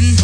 noches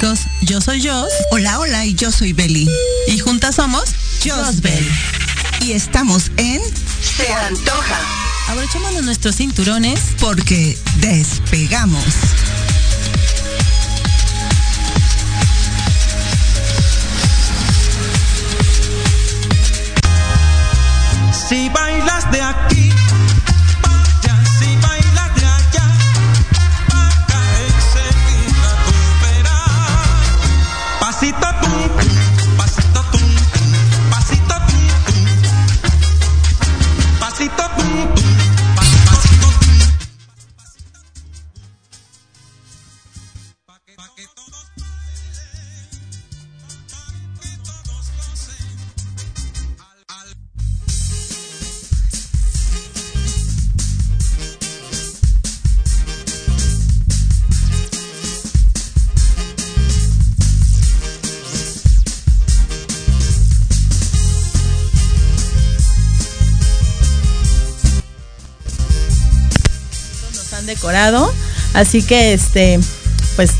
chicos, yo soy Jos. Hola, hola, y yo soy Beli. Y juntas somos Josbel. Y estamos en Se antoja. Abrochémonos nuestros cinturones Porque despegamos. Si bailas de aquí, Así que este, pues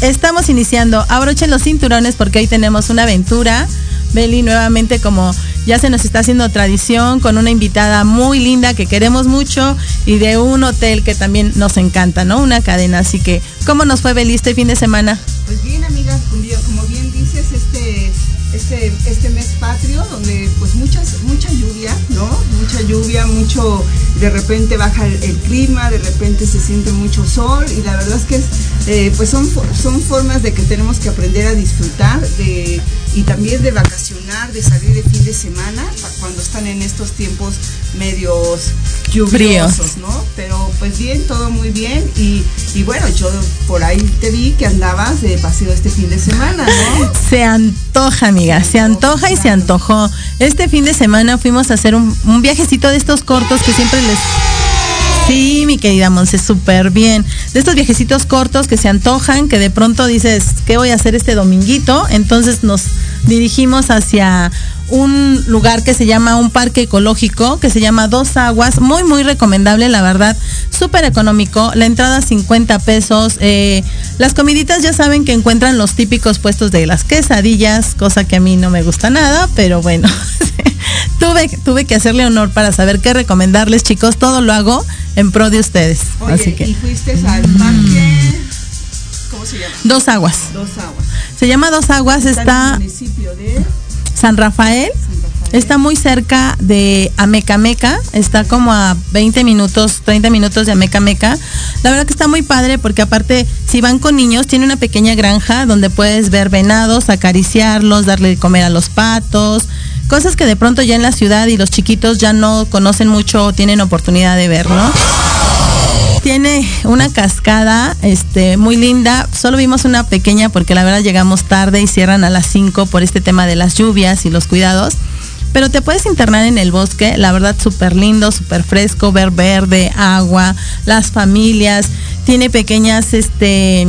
estamos iniciando. Abrochen los cinturones porque hoy tenemos una aventura. Beli, nuevamente como ya se nos está haciendo tradición con una invitada muy linda que queremos mucho y de un hotel que también nos encanta, ¿no? Una cadena. Así que, ¿cómo nos fue Beli este fin de semana? Pues bien, bien- como bien dices, este, este, este mes patrio, donde pues muchas, mucha lluvia, ¿no? Mucha lluvia, mucho, de repente baja el, el clima, de repente se siente mucho sol y la verdad es que es, eh, pues son, son formas de que tenemos que aprender a disfrutar de, y también de vacacionar, de salir de fin de semana, cuando están en estos tiempos medios lluviosos, Fríos. ¿no? Pero pues bien, todo muy bien y, y bueno, yo por ahí te vi que andabas de paseo este fin de semana, ¿no? Se antoja, amiga, se antoja y se antojó. Este fin de semana fuimos a hacer un, viajecito de estos cortos que siempre les... Sí, mi querida Monse, súper bien. De estos viajecitos cortos que se antojan, que de pronto dices, ¿qué voy a hacer este dominguito? Entonces nos dirigimos hacia un lugar que se llama un parque ecológico, que se llama Dos Aguas, muy, muy recomendable, la verdad, súper económico, la entrada 50 pesos, eh, las comiditas ya saben que encuentran los típicos puestos de las quesadillas, cosa que a mí no me gusta nada, pero bueno, tuve, tuve que hacerle honor para saber qué recomendarles, chicos, todo lo hago en pro de ustedes, Oye, así que y fuiste al parque, ¿cómo se llama? Dos Aguas, Dos Aguas. Se llama Dos Aguas, Está en el municipio de San Rafael, San Rafael. Está muy cerca de Amecameca, está como a 20 minutos, 30 minutos de Amecameca. La verdad que está muy padre porque aparte, si van con niños, tiene una pequeña granja donde puedes ver venados, acariciarlos, darle de comer a los patos, cosas que de pronto ya en la ciudad y los chiquitos ya no conocen mucho o tienen oportunidad de ver, ¿no? Tiene una cascada este, muy linda. Solo vimos una pequeña porque la verdad llegamos tarde y cierran a las 5 por este tema de las lluvias y los cuidados. Pero te puedes internar en el bosque, la verdad súper lindo, súper fresco, ver verde, agua, las familias. Tiene pequeñas, este,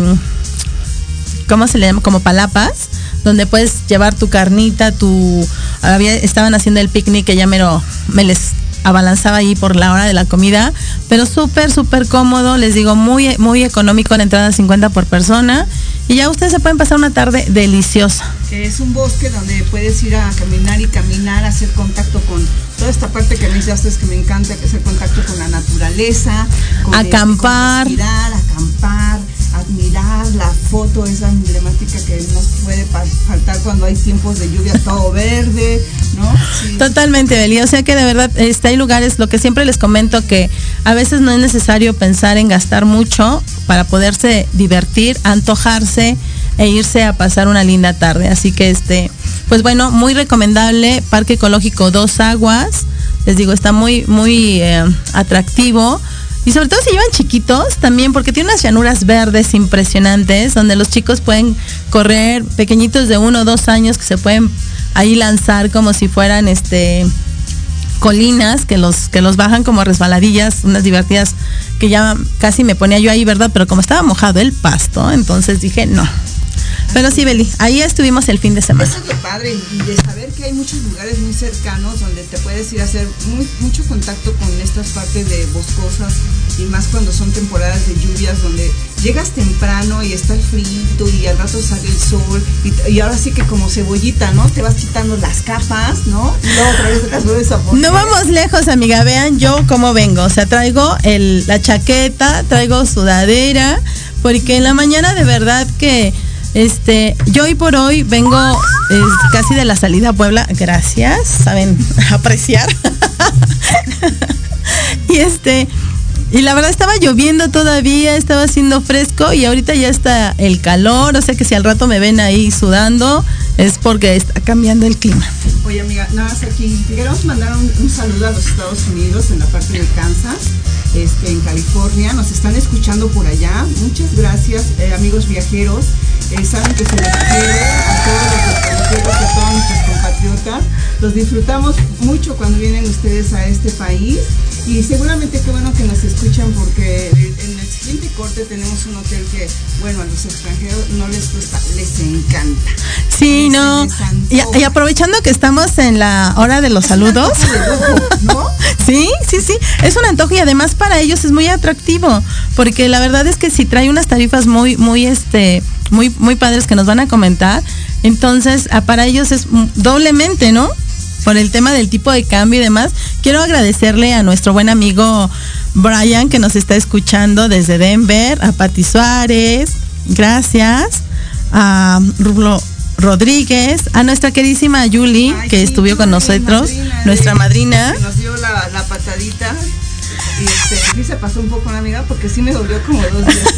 ¿cómo se le llama? Como palapas, donde puedes llevar tu carnita, tu... Había, estaban haciendo el picnic que ya me, lo, me les abalanzaba ahí por la hora de la comida, pero súper, súper cómodo, les digo, muy, muy económico la entrada 50 por persona y ya ustedes se pueden pasar una tarde deliciosa. Que es un bosque donde puedes ir a caminar y caminar, hacer contacto con toda esta parte que me dices que me encanta, que es el contacto con la naturaleza, con este, Acampar. con respirar, acampar, admirar la foto esa emblemática que nos puede faltar cuando hay tiempos de lluvia todo verde, ¿no? Totalmente, Beli. O sea que de verdad este, hay lugares, lo que siempre les comento, que a veces no es necesario pensar en gastar mucho para poderse divertir, antojarse e irse a pasar una linda tarde. Así que este, pues bueno, muy recomendable, Parque Ecológico Dos Aguas. Les digo, está muy, muy eh, atractivo. Y sobre todo si llevan chiquitos también, porque tiene unas llanuras verdes impresionantes, donde los chicos pueden correr, pequeñitos de uno o dos años que se pueden ahí lanzar como si fueran este colinas que los que los bajan como resbaladillas, unas divertidas que ya casi me ponía yo ahí, ¿verdad? Pero como estaba mojado el pasto, entonces dije, no. Pero sí, Beli, ahí estuvimos el fin de semana. Eso es lo padre y de saber que hay muchos lugares muy cercanos donde te puedes ir a hacer muy- mucho contacto con estas partes de boscosas y más cuando son temporadas de lluvias donde llegas temprano y está el frío y al rato sale el sol y, y ahora sí que como cebollita, ¿no? Te vas quitando las capas, ¿no? Y luego otra vez te las vuelves a poner. No vamos lejos, amiga. Vean yo cómo vengo. O sea, traigo el, la chaqueta, traigo sudadera, porque en la mañana de verdad que este, yo hoy por hoy vengo casi de la salida a Puebla. Gracias, saben apreciar. y este, y la verdad estaba lloviendo todavía, estaba haciendo fresco y ahorita ya está el calor. O sea que si al rato me ven ahí sudando, es porque está cambiando el clima. Oye amiga, nada más aquí, queremos mandar un, un saludo a los Estados Unidos en la parte de Kansas, este, en California, nos están escuchando por allá. Muchas gracias, eh, amigos viajeros. Eh, saben que se les quiere a todos los extranjeros, a todos nuestros compatriotas. Los disfrutamos mucho cuando vienen ustedes a este país y seguramente qué bueno que nos escuchan porque en el siguiente corte tenemos un hotel que, bueno, a los extranjeros no les cuesta, les encanta. Sí, no. y aprovechando que estamos en la hora de los saludos. ¿no? Sí, sí, sí. Es un antojo y además para ellos es muy atractivo, porque la verdad es que si trae unas tarifas muy, muy, este, muy, muy padres que nos van a comentar, entonces ah, para ellos es doblemente, ¿no? Por el tema del tipo de cambio y demás. Quiero agradecerle a nuestro buen amigo Brian que nos está escuchando desde Denver, a Pati Suárez, gracias, a Rulo Rodríguez, a nuestra queridísima Yuli, Ay, que sí, estuvo con nosotros, madrina, nuestra madrina. que Nos dio la, la patadita. Y este, sí se pasó un poco una amiga porque sí me dolió como dos días.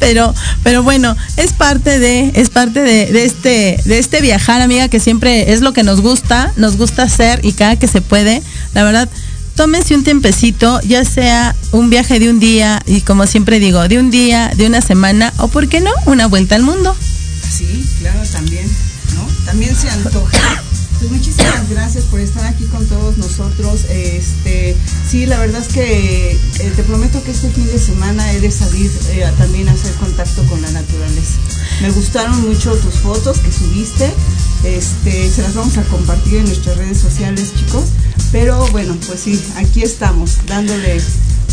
pero pero bueno es parte de es parte de, de este de este viajar amiga que siempre es lo que nos gusta nos gusta hacer y cada que se puede la verdad tómense un tiempecito ya sea un viaje de un día y como siempre digo de un día de una semana o por qué no una vuelta al mundo Sí, claro, también, ¿no? También se antoja. Pues muchísimas gracias por estar aquí con todos nosotros. Este, sí, la verdad es que eh, te prometo que este fin de semana he de salir eh, también a hacer contacto con la naturaleza. Me gustaron mucho tus fotos que subiste. Este, se las vamos a compartir en nuestras redes sociales, chicos. Pero bueno, pues sí, aquí estamos, dándole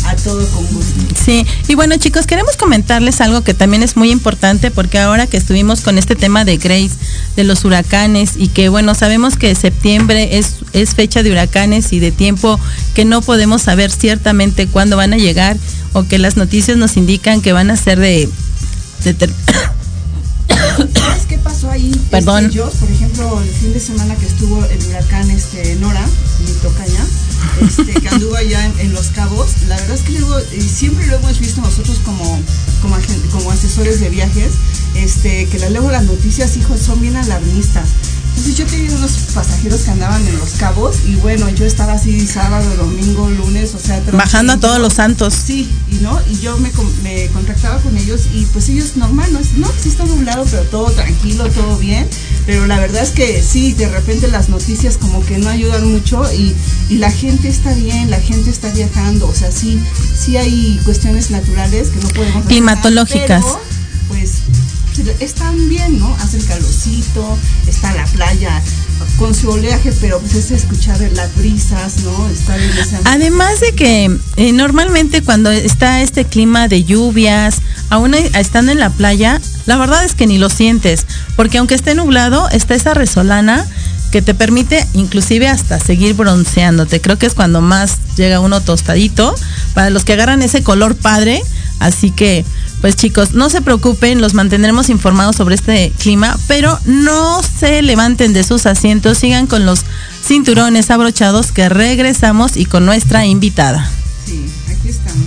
a todo gusto. Sí, y bueno chicos, queremos comentarles algo que también es muy importante porque ahora que estuvimos con este tema de Grace, de los huracanes y que bueno, sabemos que septiembre es, es fecha de huracanes y de tiempo que no podemos saber ciertamente cuándo van a llegar o que las noticias nos indican que van a ser de... de ter- ¿Sabes qué pasó? ahí. Perdón. Este, yo, por ejemplo, el fin de semana que estuvo el huracán este, Nora, mi tocaya, este, que anduvo allá en, en Los Cabos, la verdad es que luego, y siempre lo hemos visto nosotros como, como, como asesores de viajes, este, que luego las noticias, hijos, son bien alarmistas. Entonces yo tenía unos pasajeros que andaban en Los Cabos y bueno, yo estaba así sábado, domingo, lunes, o sea... Bajando a todos los santos. Sí, y no, y yo me contactaba con ellos y pues ellos normal, no, no, sí está nublado, pero todo tranquilo, todo bien, pero la verdad es que sí, de repente las noticias como que no ayudan mucho y, y la gente está bien, la gente está viajando, o sea, sí, sí hay cuestiones naturales que no podemos Climatológicas. pero, pues están bien, ¿no? Hace el calorcito, está la playa con su oleaje, pero pues es escuchar las brisas, ¿no? Estar en ese. Además de que eh, normalmente cuando está este clima de lluvias, aún estando en la playa, la verdad es que ni lo sientes, porque aunque esté nublado, está esa resolana que te permite inclusive hasta seguir bronceándote. Creo que es cuando más llega uno tostadito, para los que agarran ese color padre. Así que, pues chicos, no se preocupen, los mantendremos informados sobre este clima, pero no se levanten de sus asientos, sigan con los cinturones abrochados que regresamos y con nuestra invitada. Sí, aquí estamos,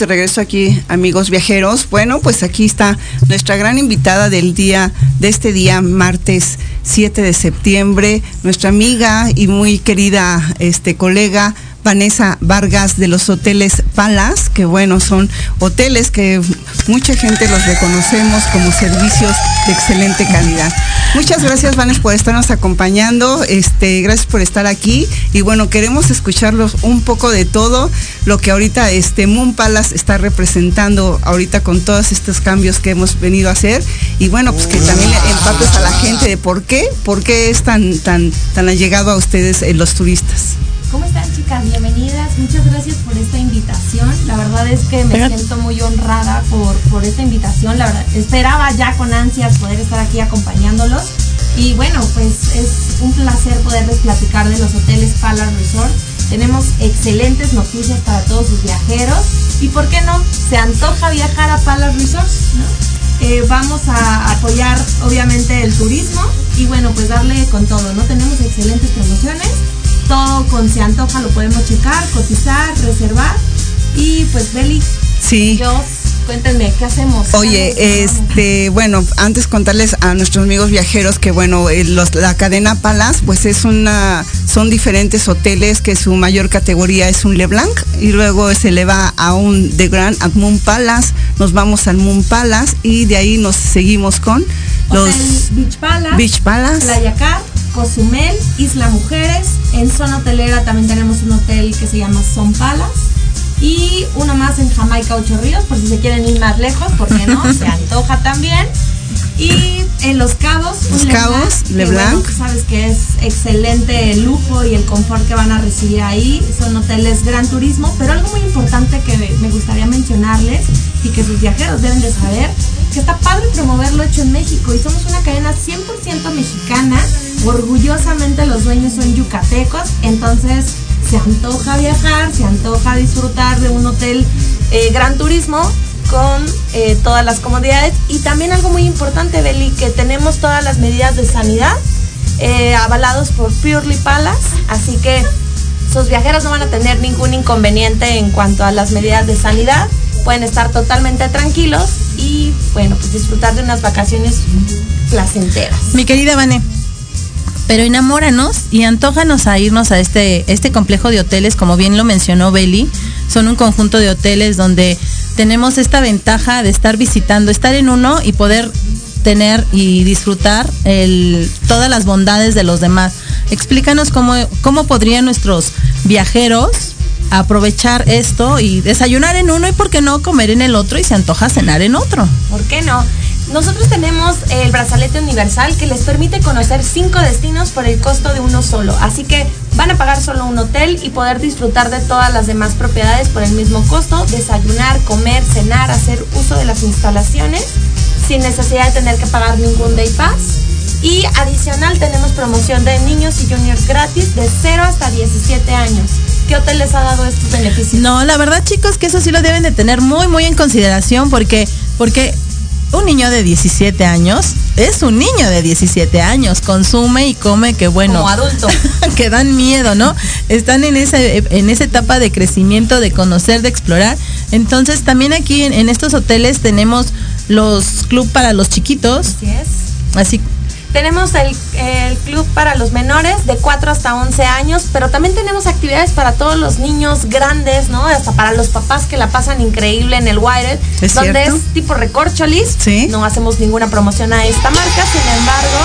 De regreso aquí, amigos viajeros. Bueno, pues aquí está nuestra gran invitada del día, de este día, martes 7 de septiembre, nuestra amiga y muy querida este colega Vanessa Vargas de los hoteles Palas, que bueno, son hoteles que mucha gente los reconocemos como servicios de excelente calidad. Muchas gracias, Vanessa, por estarnos acompañando. Este, gracias por estar aquí. Y bueno, queremos escucharlos un poco de todo lo que ahorita este Moon Palace está representando ahorita con todos estos cambios que hemos venido a hacer. Y bueno, pues que también empapes a la gente de por qué, por qué es tan, tan, tan allegado a ustedes eh, los turistas. ¿Cómo están chicas? Bienvenidas. Muchas gracias por esta invitación. La verdad es que me siento muy honrada por, por esta invitación. La verdad, esperaba ya con ansias poder estar aquí acompañándolos. Y bueno, pues es un placer poderles platicar de los hoteles Palace Resort. Tenemos excelentes noticias para todos sus viajeros. Y por qué no, se antoja viajar a Palace Resort, ¿no? Eh, vamos a apoyar obviamente el turismo y bueno, pues darle con todo, ¿no? Tenemos excelentes promociones todo con Se Antoja lo podemos checar, cotizar, reservar. Y pues Beli, Sí. yo, cuéntenme, ¿qué hacemos? Oye, este, bueno, antes contarles a nuestros amigos viajeros que bueno, eh, los- la cadena Palace, pues es una, son diferentes hoteles que su mayor categoría es un LeBlanc y luego se le va a un The Grand at Moon Palace, nos vamos al Moon Palace y de ahí nos seguimos con los Beach Palace, Beach Palace. Playa Car, Cozumel, Isla Mujeres. En zona hotelera también tenemos un hotel que se llama Son Palace. Y uno más en Jamaica Ocho Ríos, por si se quieren ir más lejos, porque no, se antoja también. Y en Los Cabos, un Los Cabos, que, LeBlanc. bueno, tú sabes que es excelente el lujo y el confort que van a recibir ahí. Son hoteles gran turismo, pero algo muy importante que me gustaría mencionarles y que sus viajeros deben de saber, que está padre promoverlo hecho en México y somos una cadena 100% mexicana. Orgullosamente los dueños son yucatecos, entonces se antoja viajar, se antoja disfrutar de un hotel eh, gran turismo con eh, todas las comodidades y también algo muy importante, Beli, que tenemos todas las medidas de sanidad eh, avalados por Purely Palace, así que sus viajeros no van a tener ningún inconveniente en cuanto a las medidas de sanidad, pueden estar totalmente tranquilos y bueno, pues disfrutar de unas vacaciones placenteras. Mi querida Vane, pero enamóranos y antójanos a irnos a este, este complejo de hoteles, como bien lo mencionó Beli. Son un conjunto de hoteles donde tenemos esta ventaja de estar visitando, estar en uno y poder tener y disfrutar todas las bondades de los demás. Explícanos cómo, cómo podrían nuestros viajeros aprovechar esto y desayunar en uno y por qué no comer en el otro y se antoja cenar en otro. ¿Por qué no? Nosotros tenemos el brazalete universal que les permite conocer cinco destinos por el costo de uno solo. Así que van a pagar solo un hotel y poder disfrutar de todas las demás propiedades por el mismo costo, desayunar, comer, cenar, hacer uso de las instalaciones sin necesidad de tener que pagar ningún day pass. Y adicional tenemos promoción de niños y juniors gratis de 0 hasta 17 años. ¿Qué hotel les ha dado estos beneficios? No, la verdad, chicos, que eso sí lo deben de tener muy, muy en consideración porque, porque un niño de 17 años es un niño de 17 años, consume y come que bueno. Como adulto. que dan miedo, ¿no? Están en esa, en esa etapa de crecimiento, de conocer, de explorar. Entonces, también aquí en, en estos hoteles tenemos los club para los chiquitos, Así es. así Tenemos el, el club para los menores de 4 hasta 11 años, pero también tenemos actividades para todos los niños grandes, ¿no? Hasta para los papás que la pasan increíble en el Wired, ¿Es donde cierto? es tipo recorcholis. Sí. No hacemos ninguna promoción a esta marca, sin embargo,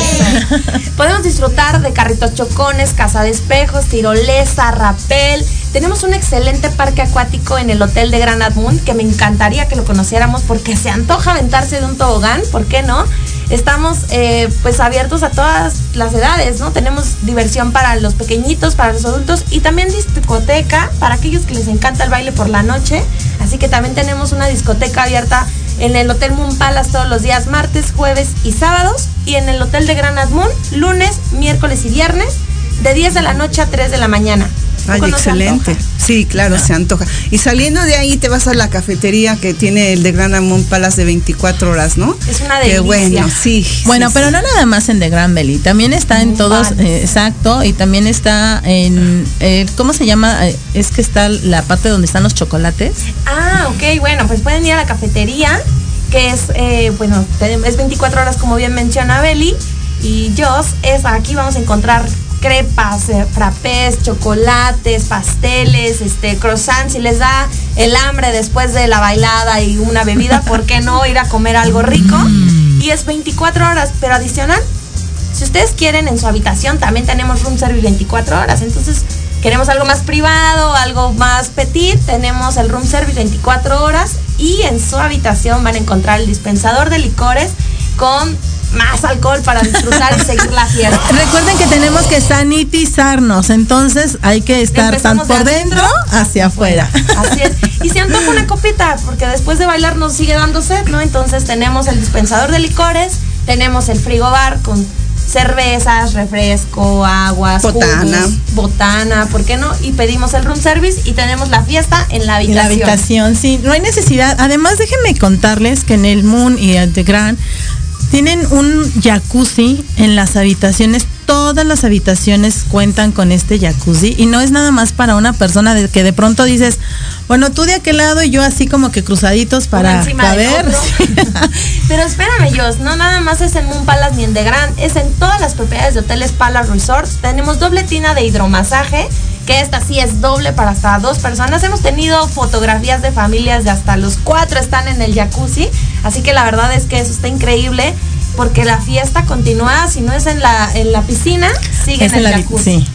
este, podemos disfrutar de carritos chocones, casa de espejos, tirolesa, rapel. Tenemos un excelente parque acuático en el hotel de Granad Moon que me encantaría que lo conociéramos porque se antoja aventarse de un tobogán, ¿por qué no? Estamos eh, pues abiertos a todas las edades, ¿no? Tenemos diversión para los pequeñitos, para los adultos y también discoteca para aquellos que les encanta el baile por la noche. Así que también tenemos una discoteca abierta en el Hotel Moon Palace todos los días martes, jueves y sábados y en el Hotel de Granad Moon lunes, miércoles y viernes de 10 de la noche a 3 de la mañana. Ay, ¿Poco no se excelente. Sí, claro, se antoja. Y saliendo de ahí te vas a la cafetería que tiene el de Gran Amón Palace de 24 horas, ¿no? Es una Qué delicia. bueno, sí. Bueno, sí, pero sí. no nada más en The Grand Belly, también está en todos, eh, exacto, y también está en, eh, ¿cómo se llama? Eh, es que está la parte donde están los chocolates. Ah, ok, bueno, pues pueden ir a la cafetería, que es, eh, bueno, es 24 horas como bien menciona Beli, y Joss, es aquí vamos a encontrar crepas, eh, frappés, chocolates, pasteles, este, croissants, si les da el hambre después de la bailada y una bebida, ¿por qué no ir a comer algo rico? Y es 24 horas, pero adicional, si ustedes quieren en su habitación también tenemos room service 24 horas, entonces queremos algo más privado, algo más petit, tenemos el room service 24 horas y en su habitación van a encontrar el dispensador de licores con más alcohol para disfrutar y seguir la fiesta. Recuerden que tenemos que sanitizarnos, entonces hay que estar Empezamos por de dentro hacia afuera. Así es. Y se antoja una copita, porque después de bailar nos sigue dando sed, ¿no? Entonces tenemos el dispensador de licores, tenemos el frigobar con cervezas, refresco, aguas, Botana. jugos, botana, ¿por qué no? Y pedimos el room service y tenemos la fiesta en la En la habitación. habitación, sí, no hay necesidad. Además, déjenme contarles que en el Moon y el The Grand tienen un jacuzzi en las habitaciones. Todas las habitaciones cuentan con este jacuzzi y no es nada más para una persona de que de pronto dices, bueno, tú de aquel lado y yo así como que cruzaditos para otro. Pero espérame, Jos, no nada más es en Moon Palace ni en The Grand, es en todas las propiedades de hoteles Palace Resorts. Tenemos doble tina de hidromasaje, que esta sí es doble para hasta dos personas. Hemos tenido fotografías de familias de hasta los cuatro están en el jacuzzi, así que la verdad es que eso está increíble. Porque la fiesta continúa, si no es en la, en la piscina, sigue Es en el la- jacuzzi. sí.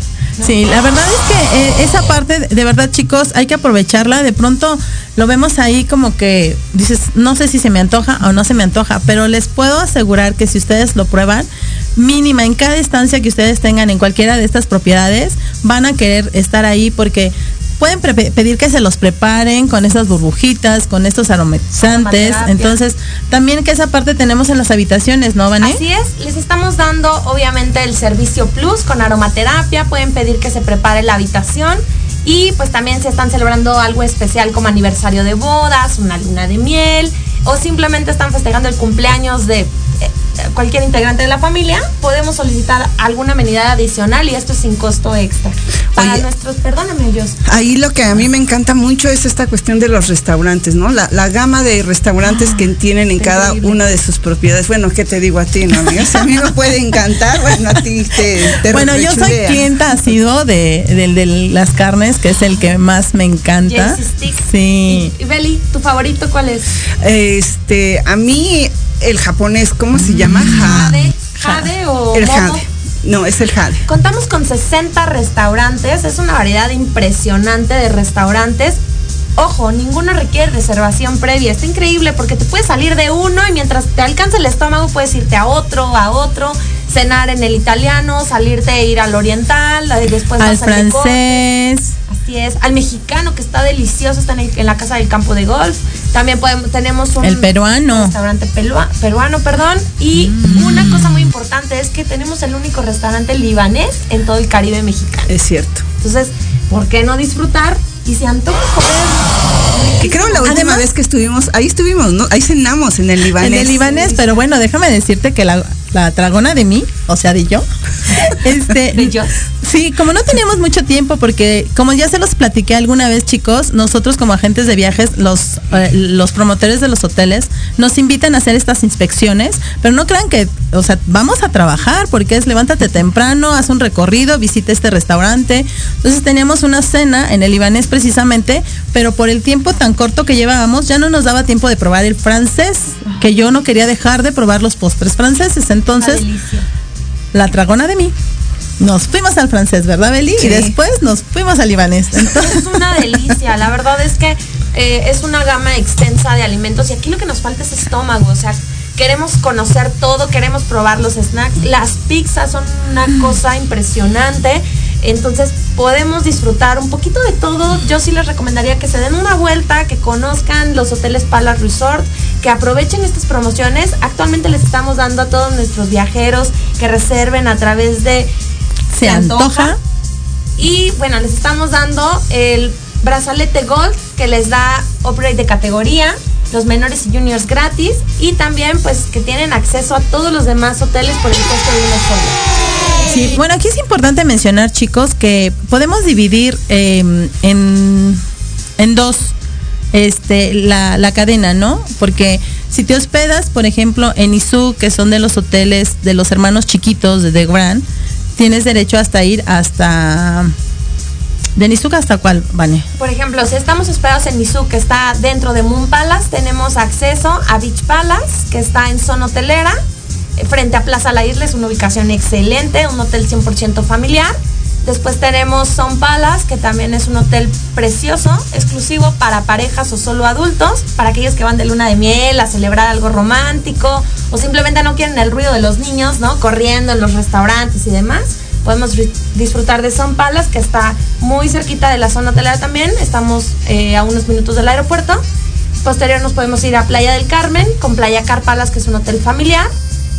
Sí, la verdad es que eh, esa parte, de verdad chicos, hay que aprovecharla. De pronto lo vemos ahí como que dices, no sé si se me antoja o no se me antoja, pero les puedo asegurar que si ustedes lo prueban, mínima en cada estancia que ustedes tengan en cualquiera de estas propiedades, van a querer estar ahí porque pueden pedir que se los preparen con esas burbujitas, con estos aromatizantes. Entonces, también que esa parte tenemos en las habitaciones, ¿no, Vané? Así es, les estamos dando obviamente el servicio plus con aromaterapia, pueden pedir que se prepare la habitación y pues también se están celebrando algo especial como aniversario de bodas, una luna de miel o simplemente están festejando el cumpleaños de cualquier integrante de la familia, podemos solicitar alguna amenidad adicional y esto es sin costo extra. Para Oye. nuestros, perdóname Dios. Ahí lo que a mí me encanta mucho es esta cuestión de los restaurantes, ¿no? La, la gama de restaurantes que tienen en cada increíble. una de sus propiedades. Bueno, ¿qué te digo a ti, no, amiga? Si a mí me puede encantar, bueno, a ti te, te Bueno, yo soy clienta ha sido de, del de las carnes, que es el que más me encanta. Stick. Sí. Y, y Beli, ¿tu favorito cuál es? Este, a mí el japonés, ¿cómo se llama? Ja- Jade, Jade o El jade. No, es el jade. Contamos con 60 restaurantes, es una variedad impresionante de restaurantes. Ojo, ninguno requiere reservación previa. Está increíble porque te puedes salir de uno y mientras te alcanza el estómago puedes irte a otro, a otro, cenar en el italiano, salirte e ir al oriental, eh, después Al francés. Así es, al mexicano que está delicioso, está en, el- en la casa del campo de golf. También podemos, tenemos un El peruano. restaurante pelua- peruano, perdón. Y una cosa muy importante es que tenemos el único restaurante libanés en todo el Caribe mexicano. Es cierto. Entonces, ¿por qué no disfrutar? Y se antoja comer. Que creo la última Además- vez que estuvimos, ahí estuvimos, ¿no? Ahí cenamos en el libanés. En el libanés, pero bueno, déjame decirte que la, la dragona de mí, o sea, de yo, este, De yo. sí, como no teníamos mucho tiempo, porque como ya se los platiqué alguna vez, chicos, nosotros como agentes de viajes, los, eh, los promotores de los hoteles, nos invitan a hacer estas inspecciones, pero no crean que, o sea, vamos a trabajar, porque es levántate temprano, haz un recorrido, visita este restaurante. Entonces teníamos una cena en el libanés precisamente, pero por el tiempo tan corto que llevábamos, ya no nos daba tiempo de probar el francés, que yo no quería dejar de probar los postres franceses. Entonces, la dragona de mí. Nos fuimos al francés, ¿verdad, Beli? Sí. Y después nos fuimos al libanés. Entonces, Es una delicia, la verdad es que eh, es una gama extensa de alimentos y aquí lo que nos falta es estómago, o sea, queremos conocer todo, queremos probar los snacks, las pizzas son una cosa impresionante, entonces podemos disfrutar un poquito de todo, yo sí les recomendaría que se den una vuelta, que conozcan los hoteles Palace Resort, que aprovechen estas promociones, actualmente les estamos dando a todos nuestros viajeros que reserven a través de se antoja. y bueno, les estamos dando el brazalete Gold que les da upgrade de categoría, los menores y juniors gratis y también pues que tienen acceso a todos los demás hoteles por el costo de uno solo. Sí, bueno, aquí es importante mencionar, chicos, que podemos dividir eh, en, en dos este, la, la cadena, ¿no? Porque si te hospedas, por ejemplo, en Isu, que son de los hoteles de los hermanos chiquitos de The Grand, tienes derecho hasta ir hasta ¿De Nizuka hasta cuál, Vane? Por ejemplo, si estamos hospedados en Nizuka, que está dentro de Moon Palace, tenemos acceso a Beach Palace, que está en zona hotelera, eh, frente a Plaza La Isla, es una ubicación excelente, un hotel 100% familiar. Después tenemos Sun Palace, que también es un hotel precioso, exclusivo para parejas o solo adultos, para aquellos que van de luna de miel a celebrar algo romántico o simplemente no quieren el ruido de los niños, ¿no? Corriendo en los restaurantes y demás podemos disfrutar de Son Palas, que está muy cerquita de la zona hotelera también. Estamos eh, a unos minutos del aeropuerto. Posterior nos podemos ir a Playa del Carmen, con Playa Carpalas, que es un hotel familiar,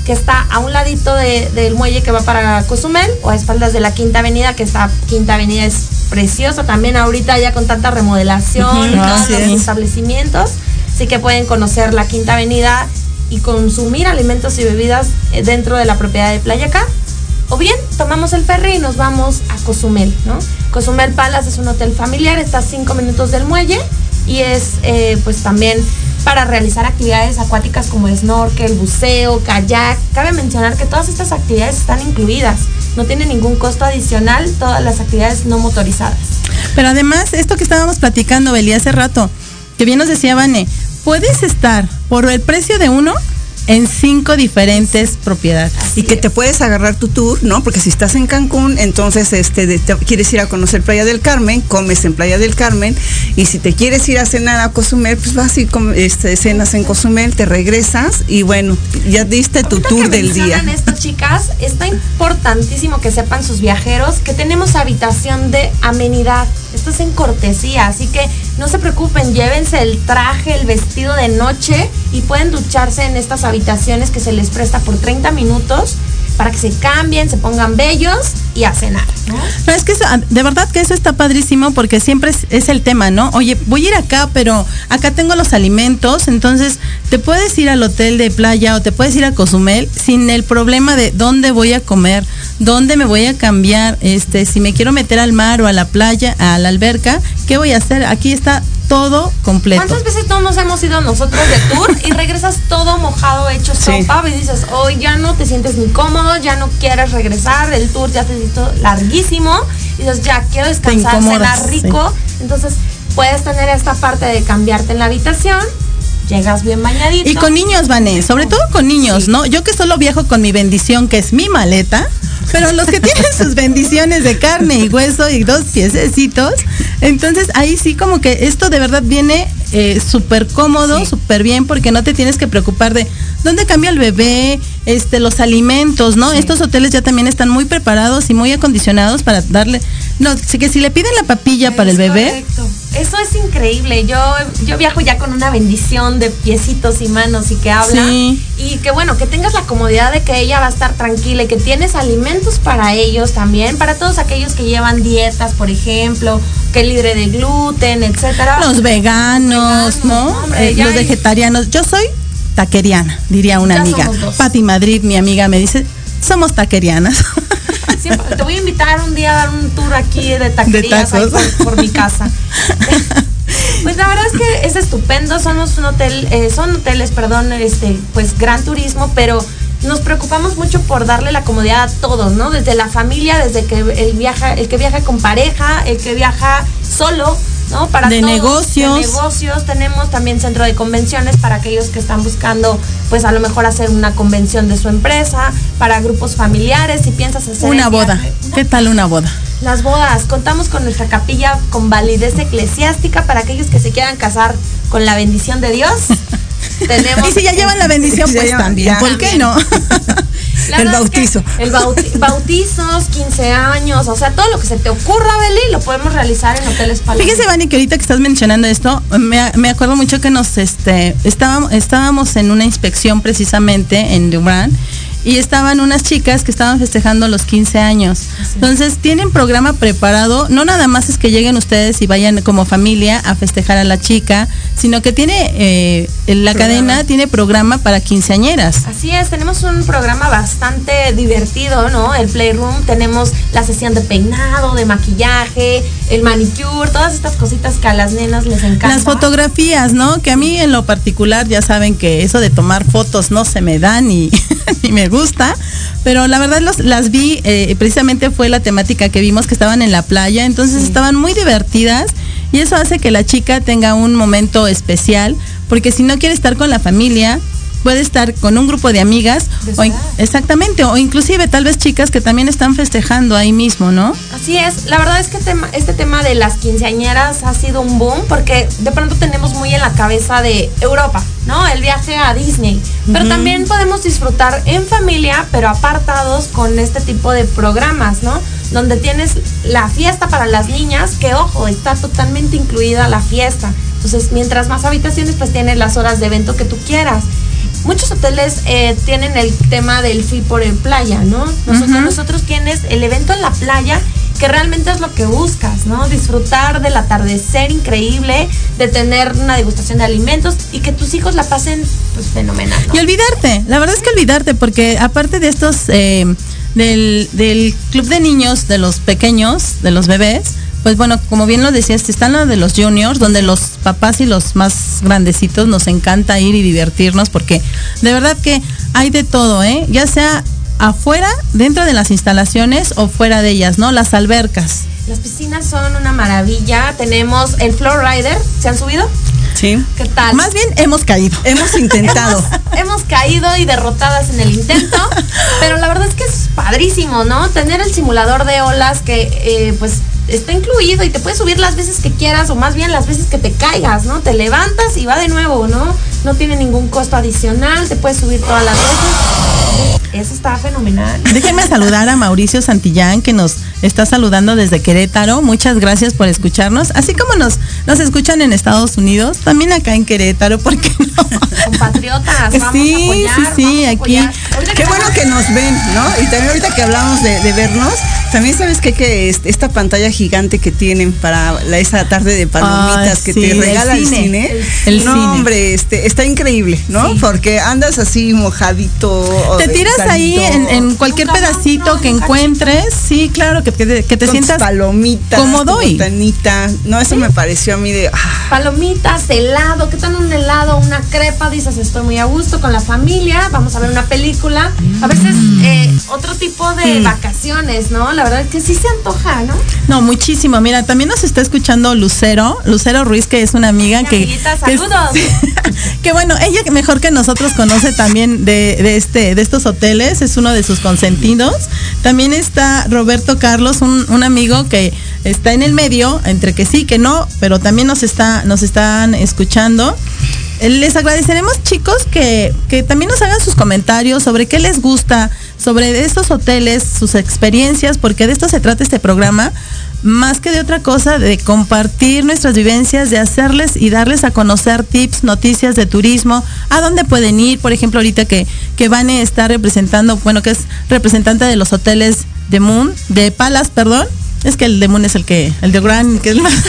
que está a un ladito del muelle que va para Cozumel, o a espaldas de la Quinta Avenida, que esta Quinta Avenida es preciosa también ahorita ya con tanta remodelación y todos los establecimientos. Así que pueden conocer la Quinta Avenida y consumir alimentos y bebidas eh, dentro de la propiedad de Playa Car. O bien tomamos el ferry y nos vamos a Cozumel, ¿no? Cozumel Palace es un hotel familiar, está a cinco minutos del muelle y es eh, pues también para realizar actividades acuáticas como snorkel, buceo, kayak. Cabe mencionar que todas estas actividades están incluidas, no tienen ningún costo adicional todas las actividades no motorizadas. Pero además, esto que estábamos platicando, Beli, hace rato, que bien nos decía Vane, puedes estar por el precio de uno en cinco diferentes propiedades. y que te puedes agarrar tu tour, ¿no? Porque si estás en Cancún, entonces este, quieres ir a conocer Playa del Carmen, comes en Playa del Carmen, y si te quieres ir a cenar a Cozumel, pues vas y este, cenas en Cozumel, te regresas y bueno, ya diste tu tour del día. esto, chicas, está importantísimo que sepan sus viajeros que tenemos habitación de amenidad. Esto es en cortesía, así que no se preocupen, llévense el traje, el vestido de noche y pueden ducharse en estas habitaciones que se les presta por 30 minutos para que se cambien, se pongan bellos y a cenar. ¿no? es que de verdad que eso está padrísimo porque siempre es, el tema, ¿no? Oye, voy a ir acá, pero acá tengo los alimentos, entonces te puedes ir al hotel de playa o te puedes ir a Cozumel sin el problema de dónde voy a comer, dónde me voy a cambiar, este, si me quiero meter al mar o a la playa, a la alberca, ¿qué voy a hacer? Aquí está todo completo. ¿Cuántas veces no nos hemos ido nosotros de tour y regresas todo mojado, hecho sopa y dices, hoy ya no te sientes ni cómodo, ya no quieres regresar, el tour ya te hizo larguísimo, y dices, ya quiero descansar, cenar rico, entonces puedes tener esta parte de cambiarte en la habitación llegas bien bañadito. Y con niños, Vané, sobre todo con niños, ¿no? Yo que solo viajo con mi bendición, que es mi maleta, pero los que tienen sus bendiciones de carne y hueso y dos piececitos, entonces ahí sí como que esto de verdad viene eh, súper cómodo, súper bien, porque no te tienes que preocupar de dónde cambia el bebé, este, los alimentos, ¿no? Estos hoteles ya también están muy preparados y muy acondicionados para darle, no, que si le piden la papilla para el bebé. Eso es increíble. Yo, yo viajo ya con una bendición de piecitos y manos y que habla. Y que bueno, que tengas la comodidad de que ella va a estar tranquila y que tienes alimentos para ellos también, para todos aquellos que llevan dietas, por ejemplo, que libre de gluten, etcétera. Los veganos, ¿no? Eh, los vegetarianos. Yo soy taqueriana, diría una amiga. Pati Madrid, mi amiga, me dice, somos taquerianas. te voy a invitar un día a dar un tour aquí de taquerías por, mi casa. Pues la verdad es que es estupendo, somos un hotel, eh, son hoteles, perdón, este, pues gran turismo, pero nos preocupamos mucho por darle la comodidad a todos, ¿no? Desde la familia, desde que el viaja, el que viaja con pareja, el que viaja solo, ¿no? Para de negocios. De negocios. Tenemos también centro de convenciones para aquellos que están buscando, pues a lo mejor hacer una convención de su empresa, para grupos familiares, si piensas hacer... Una boda. ¿Qué tal una boda? Las bodas. Contamos con nuestra capilla con validez eclesiástica para aquellos que se quieran casar con la bendición de Dios. Tenemos, y si ya llevan la bendición, pues también. ¿Por qué no? el bautizo. El bautizos, 15 años, o sea, todo lo que se te ocurra, Beli, lo podemos realizar en hoteles Paloma. Fíjese, Vani, que ahorita que estás mencionando esto, me, acuerdo mucho que nos, este, estábamos, estábamos en una inspección precisamente en Duran y estaban unas chicas que estaban festejando los 15 años. Entonces, tienen programa preparado, no nada más es que lleguen ustedes y vayan como familia a festejar a la chica, sino que tiene, eh, la cadena tiene programa para quinceañeras. Así es, tenemos un programa bastante divertido, ¿no? El Playroom, tenemos la sesión de peinado, de maquillaje, el manicure, todas estas cositas que a las nenas les encantan. Las fotografías, ¿no? Que a mí en lo particular ya saben que eso de tomar fotos no se me da ni, ni me gusta, pero la verdad los, las vi, eh, precisamente fue la temática que vimos que estaban en la playa, entonces estaban muy divertidas y eso hace que la chica tenga un momento especial, porque si no quiere estar con la familia, puede estar con un grupo de amigas, o exactamente, o inclusive tal vez chicas que también están festejando ahí mismo, ¿no? Así es, la verdad es que tema- este tema de las quinceañeras ha sido un boom porque de pronto tenemos muy en la cabeza de Europa, ¿no? El viaje a Disney. Pero también podemos disfrutar en familia, pero apartados con este tipo de programas, ¿no? Donde tienes la fiesta para las niñas, que ojo, está totalmente incluida la fiesta. Entonces, mientras más habitaciones, pues tienes las horas de evento que tú quieras. Muchos hoteles eh, tienen el tema del fee por el playa, ¿no? Nosotros, Ujú. nosotros tienes el evento en la playa que realmente es lo que buscas, ¿no? Disfrutar del atardecer increíble, de tener una degustación de alimentos y que tus hijos la pasen pues fenomenal, ¿no? Y olvidarte, la verdad es que olvidarte, porque aparte de estos, eh, del, del club de niños, de los pequeños, de los bebés, pues bueno, como bien lo decías, están los de los juniors, donde los papás y los más grandecitos nos encanta ir y divertirnos, porque de verdad que hay de todo, ¿eh? Ya sea afuera, dentro de las instalaciones o fuera de ellas, ¿no? Las albercas. Las piscinas son una maravilla. Tenemos el Floor Rider. ¿Se han subido? Sí. ¿Qué tal? Más bien hemos caído. Hemos intentado. Hemos, hemos caído y derrotadas en el intento, pero la verdad es que es padrísimo, ¿no? Tener el simulador de olas que eh, pues está incluido y te puedes subir las veces que quieras o más bien las veces que te caigas, ¿no? Te levantas y va de nuevo, ¿no? No tiene ningún costo adicional, te puedes subir todas las veces. Eso está fenomenal. Déjenme saludar a Mauricio Santillán, que nos está saludando desde Querétaro. Muchas gracias por escucharnos. Así como nos, nos escuchan en Estados Unidos, también acá en Querétaro, ¿por qué no? Compatriotas, vamos Sí, a apoyar. sí, sí, aquí. apoyar. Qué bueno que nos ven, ¿no? Y también ahorita que hablamos de, de vernos, también sabes qué? que este- esta pantalla gigante que tienen para la- esa tarde de palomitas Ah, que sí, te regala el cine. cine. El no, cine. hombre, este, está increíble, ¿no? Sí. Porque andas así mojadito. Te tiras ahí en, en cualquier pedacito no, que encuentres. Sí, claro, que, te- que te sientas palomitas, cómodo tu y- botanita. No, eso me pareció a mí de. ah, Palomitas, helado, ¿qué tal un helado, una crepa? Dices, estoy muy a gusto con la familia, vamos a ver una película. A veces eh, otro tipo de vacaciones, ¿no? La verdad es que sí se antoja, ¿no? No, muchísimo. Mira, también nos está escuchando Lucero, Lucero Ruiz, que es una amiga Ay, que. amiguita, que saludos. que bueno, ella mejor que nosotros conoce también de, de este, de estos hoteles, es uno de sus consentidos. También está Roberto Carlos, un, un amigo que está en el medio, entre que sí, que no, pero también nos está, nos están escuchando. Eh, Les agradeceremos, chicos, que, que también nos hagan sus comentarios sobre qué les gusta, sobre estos hoteles, sus experiencias, porque de esto se trata este programa, más que de otra cosa, de compartir nuestras vivencias, de hacerles y darles a conocer tips, noticias de turismo, a dónde pueden ir, por ejemplo, ahorita que, que Vane está representando, bueno, que es representante de los hoteles de Moon, de Palace, perdón. Es que el de Moon es el que, el de Grand, que es más.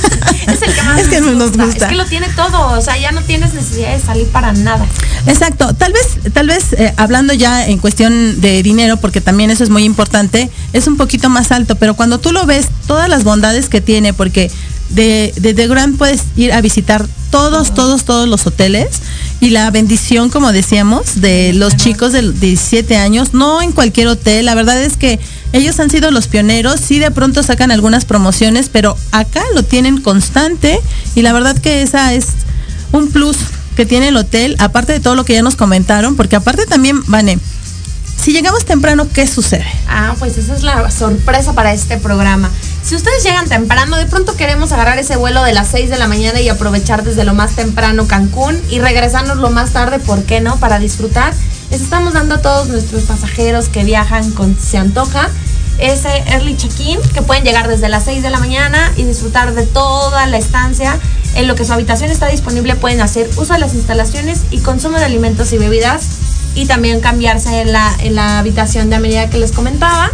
Es el que más es que nos, gusta. Es que lo tiene todo, o sea, ya no tienes necesidad de salir para nada. Exacto, tal vez, tal vez eh, hablando ya en cuestión de dinero, porque también eso es muy importante, es un poquito más alto, pero cuando tú lo ves, todas las bondades que tiene, porque de, de The Grand puedes ir a visitar todos, todos, todos los hoteles y la bendición, como decíamos, de los chicos de 17 años, no en cualquier hotel, la verdad es que ellos han sido los pioneros, sí de pronto sacan algunas promociones, pero acá lo tienen constante y la verdad que esa es un plus que tiene el hotel, aparte de todo lo que ya nos comentaron, porque aparte también, Vane, si llegamos temprano, ¿qué sucede? Ah, pues esa es la sorpresa para este programa. Si ustedes llegan temprano, de pronto queremos agarrar ese vuelo de las 6 de la mañana y aprovechar desde lo más temprano Cancún y regresarnos lo más tarde, ¿por qué no? Para disfrutar. Les estamos dando a todos nuestros pasajeros que viajan con Se Antoja ese early check-in que pueden llegar desde las 6 de la mañana y disfrutar de toda la estancia. En lo que su habitación está disponible pueden hacer uso de las instalaciones y consumo de alimentos y bebidas y también cambiarse en la, en la habitación de a que les comentaba.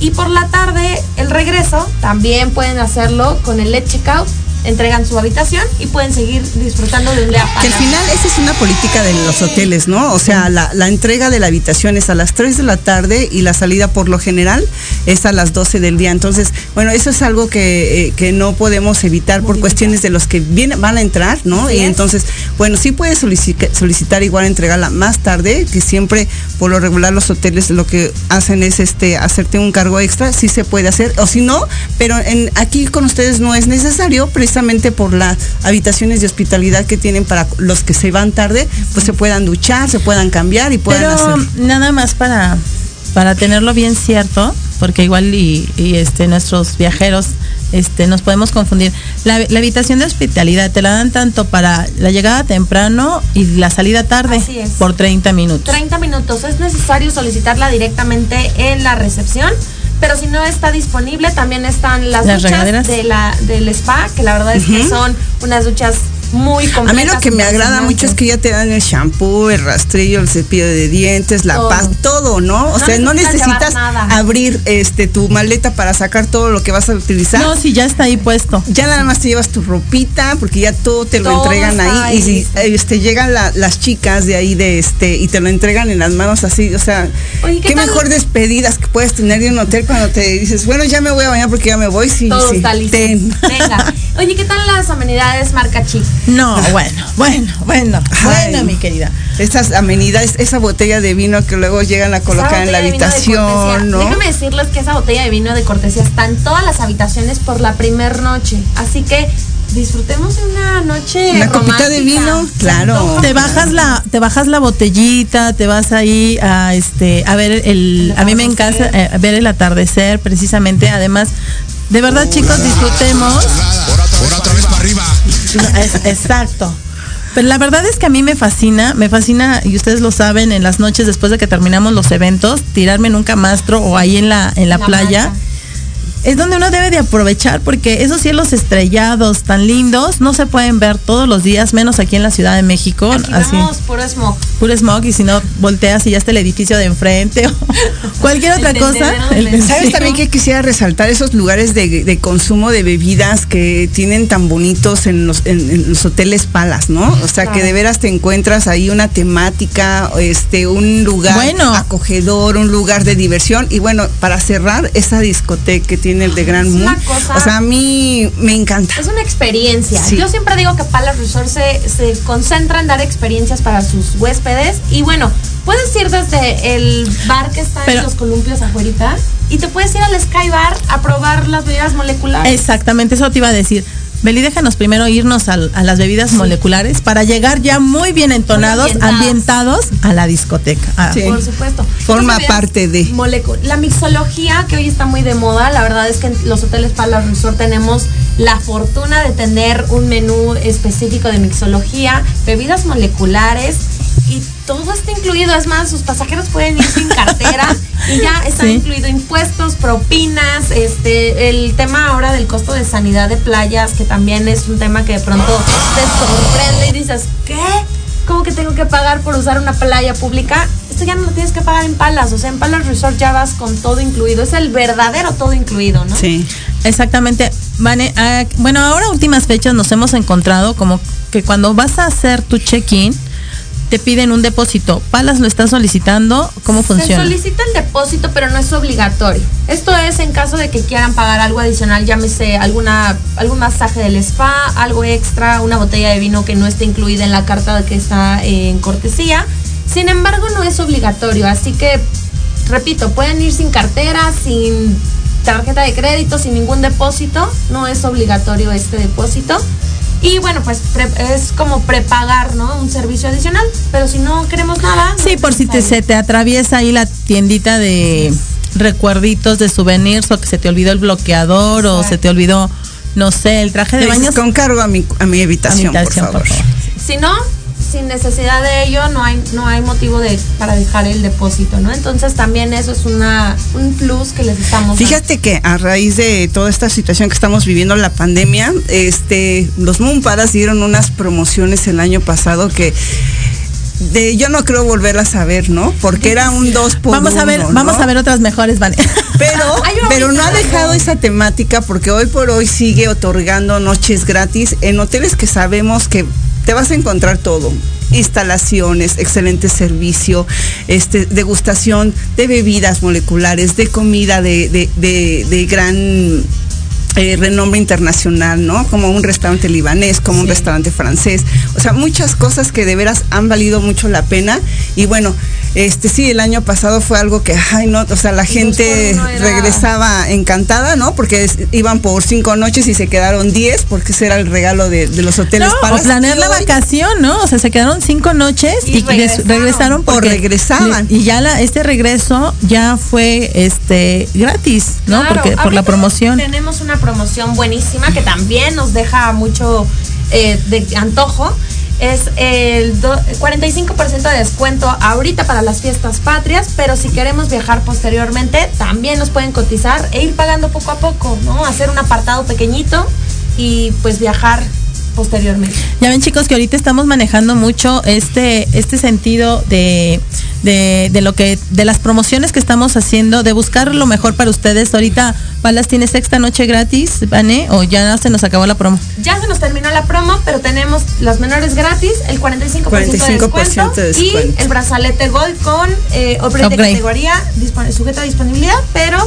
Y por la tarde, el regreso, también pueden hacerlo con el late checkout entregan su habitación y pueden seguir disfrutando de un día Que al final esa es una política de los hoteles, ¿no? O sea, la, la entrega de la habitación es a las 3 de la tarde y la salida por lo general es a las 12 del día. Entonces, bueno, eso es algo que, eh, que no podemos evitar por cuestiones de los que vienen, van a entrar, ¿no? Así y es. entonces, bueno, sí puedes solici- solicitar igual entregarla más tarde, que siempre por lo regular los hoteles lo que hacen es este hacerte un cargo extra, sí se puede hacer, o si no, pero en, aquí con ustedes no es necesario, precisamente por las habitaciones de hospitalidad que tienen para los que se van tarde, pues se puedan duchar, se puedan cambiar y puedan Pero hacer. nada más para, para tenerlo bien cierto, porque igual y, y, este nuestros viajeros este nos podemos confundir. La, la habitación de hospitalidad te la dan tanto para la llegada temprano y la salida tarde Así es. por 30 minutos. 30 minutos. Es necesario solicitarla directamente en la recepción. Pero si no está disponible, también están las, Las duchas regaderas. de la, del spa, que la verdad es que son unas duchas muy A completas. mí lo que me agrada mucho es que ya te dan el shampoo, el rastrillo, el cepillo de dientes, la Todo. pasta, todo, ¿no? O No sea, no necesitas llevar necesitas nada. abrir este tu maleta para sacar todo lo que vas a utilizar. No, si ya está ahí puesto. Ya nada más te llevas tu ropita porque ya todo te lo Todo entregan ahí y si este llegan la- las chicas de ahí de este y te lo entregan en las manos así, o sea, Oye, ¿qué mejor despedidas que puedes tener de un hotel cuando te dices, bueno, ya me voy a bañar porque ya me voy, sí, Todo sí. está listo. ten. Venga. Oye, ¿qué tal las amenidades marca Chic? No, bueno, bueno, bueno, Ay. bueno, mi querida. Estas amenidades, esa botella de vino que luego llegan a colocar en la de habitación, ¿no? Déjame decirles que esa botella de vino de cortesía está en todas las habitaciones por la primer noche. Así que disfrutemos de una noche Una copita de vino, claro. Te bajas la, te bajas la botellita, te vas ahí a este, a ver el, a mí me encanta atardecer. eh, ver el atardecer, precisamente. Además, de verdad, chicos, disfrutemos. Por otra vez para arriba. Es- exacto. Pero la verdad es que a mí me fascina, me fascina, y ustedes lo saben, en las noches después de que terminamos los eventos, tirarme en un camastro o ahí en la, en la, La playa. Es donde uno debe de aprovechar porque esos cielos estrellados tan lindos no se pueden ver todos los días, menos aquí en la Ciudad de México. Aquí así, vemos puro smog. Puro smog y si no volteas y ya está el edificio de enfrente o cualquier El otra cosa. el-. ¿Sabes también que quisiera resaltar esos lugares de, de consumo de bebidas que tienen tan bonitos en los, en, en los hoteles palas, ¿no? O sea, que de veras te encuentras ahí una temática, este, un lugar Bueno. acogedor, un lugar de diversión. Y bueno, para cerrar, esa discoteca que tiene el de Gran Es Moon. una cosa- O sea, a mí me encanta. Es una experiencia. Sí. Yo siempre digo que Palace Resort se, se concentra en dar experiencias para sus huéspedes. Y bueno, puedes ir desde el bar que está Pero- en los columpios afuera y te puedes ir al Sky Bar a probar las bebidas moleculares. Exactamente, eso te iba a decir. Beli, déjanos primero irnos al- a, las bebidas moleculares para llegar ya muy bien entonados, Muy ambientados. a la discoteca. Ah, Sí. Por supuesto. Forma parte de. La mixología, que hoy está muy de moda, la verdad es que en los hoteles Palace Resort tenemos la fortuna de tener un menú específico de mixología, bebidas moleculares y todo está incluido. Es más, sus pasajeros pueden ir sin cartera y ya están Sí. incluidos impuestos, propinas, este, el tema ahora del costo de sanidad de playas, que también es un tema que de pronto te sorprende y dices, ¿qué? ¿Cómo que tengo que pagar por usar una playa pública? Esto ya no lo tienes que pagar en Palas, o sea, en Palas Resort ya vas con todo incluido, es el verdadero todo incluido, ¿no? Sí. Exactamente. Vane, ah, bueno, ahora últimas fechas nos hemos encontrado como que cuando vas a hacer tu check-in, te piden un depósito. Palas lo está solicitando, ¿cómo Se funciona? solicita el depósito, pero no es obligatorio. Esto es en caso de que quieran pagar algo adicional, llámese alguna, algún masaje del spa, algo extra, una botella de vino que no esté incluida en la carta que está en cortesía. Sin embargo, no es obligatorio, así que, repito, pueden ir sin cartera, sin tarjeta de crédito, sin ningún depósito. No es obligatorio este depósito. Y bueno, pues pre- es como prepagar, ¿no? Un servicio adicional. Pero si no queremos nada. Sí, por si te, se te atraviesa ahí la tiendita de recuerditos de souvenirs o que se te olvidó el bloqueador o se te olvidó, no sé, el traje de baño. con cargo a mi, a mi habitación, por Habitación, favor. Si no, sin necesidad de ello, no hay, no hay motivo de, para dejar el depósito, ¿no? Entonces también eso es una, un plus que les estamos dando. Fíjate que a raíz de toda esta situación que estamos viviendo, la pandemia, este, los Moomparas dieron unas promociones el año pasado que de yo no creo volverlas a ver, ¿no? Porque era un dos por Vamos a ver, vamos a ver otras mejores, vale. Pero, pero no ha dejado esa temática porque hoy por hoy sigue otorgando noches gratis en hoteles que sabemos que te vas a encontrar todo. Instalaciones, excelente servicio, este, degustación de bebidas moleculares, de comida de, de- de- de gran eh, renombre internacional, ¿no? Como un restaurante libanés, como un restaurante francés. O sea, muchas cosas que de veras han valido mucho la pena. Y bueno, este sí, el año pasado fue algo que, ay, no, o sea, la gente era- regresaba encantada, ¿no? Porque es- iban por cinco noches y se quedaron diez, porque ese era el regalo de, de los hoteles No, para o planear la vacación, ¿no? O sea, se quedaron cinco noches y, regresaron. regresaron porque regresaban. y ya la, este regreso ya fue este gratis, ¿no? Claro, porque por la promoción. Tenemos una promoción buenísima que también nos deja mucho eh, de antojo. Es el do- 45% de descuento ahorita para las fiestas patrias, pero si queremos viajar posteriormente, también nos pueden cotizar e ir pagando poco a poco, ¿no? Hacer un apartado pequeñito y pues viajar posteriormente. Ya ven chicos que ahorita estamos manejando mucho este, este sentido de, de, de lo que, de las promociones que estamos haciendo, de buscar lo mejor para ustedes. Ahorita Palas tiene sexta noche gratis, Vane, o ya se nos acabó la promo. Ya se nos terminó la promo, pero tenemos las menores gratis, el 45%, 45% de, descuento, de y el brazalete Gold con eh, upgrade de categoría, sujeto a disponibilidad, pero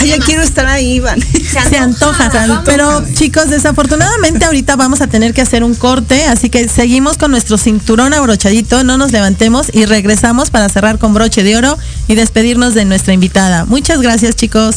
Ay, ya quiero estar ahí, Iván. Se antoja, vamos. pero chicos, desafortunadamente ahorita vamos a tener que hacer un corte, así que seguimos con nuestro cinturón abrochadito, no nos levantemos y regresamos para cerrar con broche de oro y despedirnos de nuestra invitada. Muchas gracias chicos.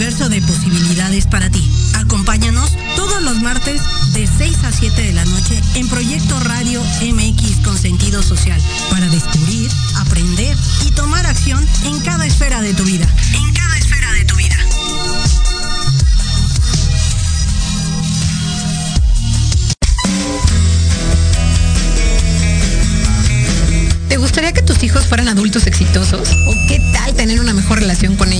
Universo de posibilidades para ti. Acompáñanos todos los martes de 6 a 7 de la noche en Proyecto Radio MX con sentido social para descubrir, aprender y tomar acción en cada esfera de tu vida. En cada esfera de tu vida. ¿Te gustaría que tus hijos fueran adultos exitosos? ¿O qué tal tener una mejor relación con ellos?